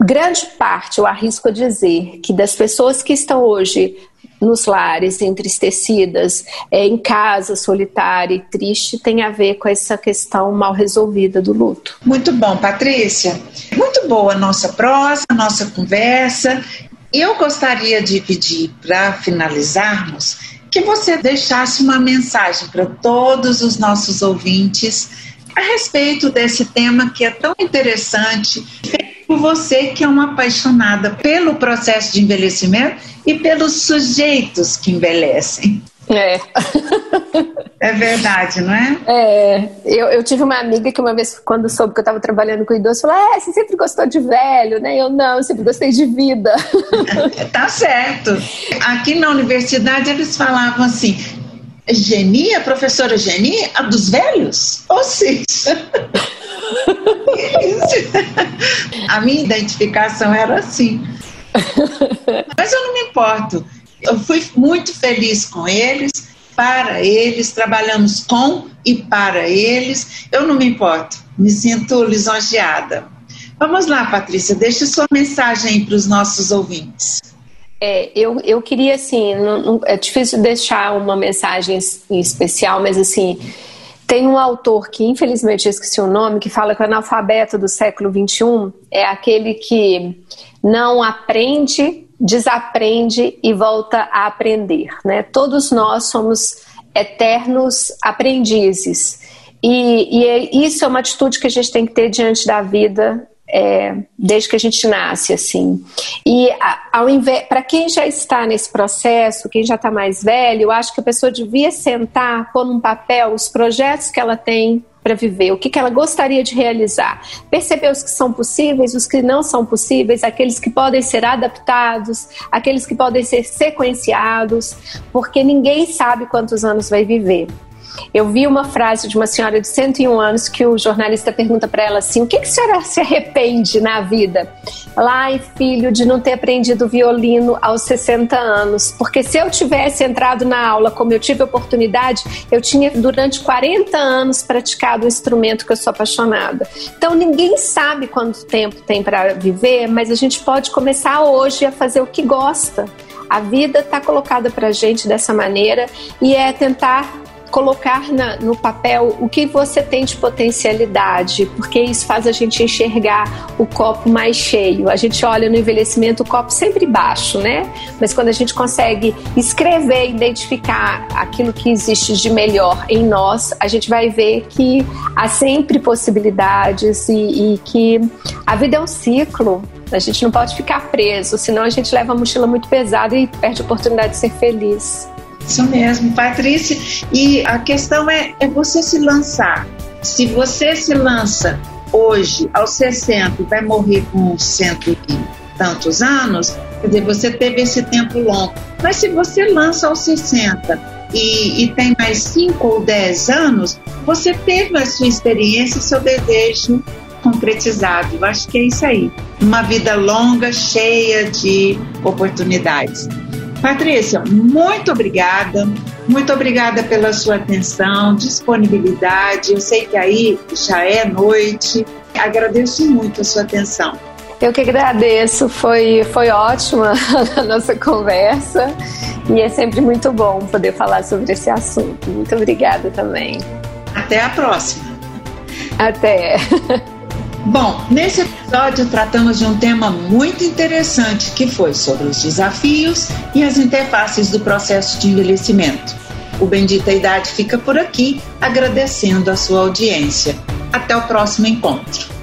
Grande parte, eu arrisco a dizer, que das pessoas que estão hoje nos lares, entristecidas, é, em casa, solitária e triste, tem a ver com essa questão mal resolvida do luto. Muito bom, Patrícia. Muito boa a nossa prosa, a nossa conversa. Eu gostaria de pedir, para finalizarmos, que você deixasse uma mensagem para todos os nossos ouvintes a respeito desse tema que é tão interessante, por você que é uma apaixonada pelo processo de envelhecimento e pelos sujeitos que envelhecem. É. é verdade, não é? É. Eu, eu tive uma amiga que uma vez, quando soube que eu estava trabalhando com idoso, falou: É, você sempre gostou de velho, né? Eu não, eu sempre gostei de vida. tá certo. Aqui na universidade eles falavam assim: Geni, a professora Geni, a dos velhos? Ou seja. a minha identificação era assim. Mas eu não me importo. Eu fui muito feliz com eles, para eles, trabalhamos com e para eles. Eu não me importo, me sinto lisonjeada. Vamos lá, Patrícia, deixe sua mensagem para os nossos ouvintes. É, eu, eu queria, assim, não, não, é difícil deixar uma mensagem especial, mas assim, tem um autor que, infelizmente, eu esqueci o nome, que fala que o analfabeto do século XXI é aquele que não aprende, desaprende e volta a aprender. Né? Todos nós somos eternos aprendizes. E, e é, isso é uma atitude que a gente tem que ter diante da vida é, desde que a gente nasce, assim. E ao invés, para quem já está nesse processo, quem já está mais velho, eu acho que a pessoa devia sentar, pôr num papel os projetos que ela tem para viver, o que, que ela gostaria de realizar, perceber os que são possíveis, os que não são possíveis, aqueles que podem ser adaptados, aqueles que podem ser sequenciados, porque ninguém sabe quantos anos vai viver. Eu vi uma frase de uma senhora de 101 anos que o jornalista pergunta para ela assim: o que, que a senhora se arrepende na vida? Ai, filho, de não ter aprendido violino aos 60 anos, porque se eu tivesse entrado na aula como eu tive oportunidade, eu tinha durante 40 anos praticado o instrumento que eu sou apaixonada. Então ninguém sabe quanto tempo tem para viver, mas a gente pode começar hoje a fazer o que gosta. A vida está colocada para gente dessa maneira e é tentar colocar na, no papel o que você tem de potencialidade, porque isso faz a gente enxergar o copo mais cheio. A gente olha no envelhecimento o copo sempre baixo, né? Mas quando a gente consegue escrever, identificar aquilo que existe de melhor em nós, a gente vai ver que há sempre possibilidades e, e que a vida é um ciclo. A gente não pode ficar preso, senão a gente leva a mochila muito pesada e perde a oportunidade de ser feliz. Isso mesmo, Patrícia. E a questão é, é você se lançar. Se você se lança hoje, aos 60, e vai morrer com cento e tantos anos, quer dizer, você teve esse tempo longo. Mas se você lança aos 60 e, e tem mais 5 ou 10 anos, você teve a sua experiência, seu desejo concretizado. Eu acho que é isso aí. Uma vida longa, cheia de oportunidades. Patrícia, muito obrigada. Muito obrigada pela sua atenção, disponibilidade. Eu sei que aí já é noite. Agradeço muito a sua atenção. Eu que agradeço, foi, foi ótima a nossa conversa e é sempre muito bom poder falar sobre esse assunto. Muito obrigada também. Até a próxima. Até. Bom, nesse episódio tratamos de um tema muito interessante que foi sobre os desafios e as interfaces do processo de envelhecimento. O Bendita Idade fica por aqui, agradecendo a sua audiência. Até o próximo encontro.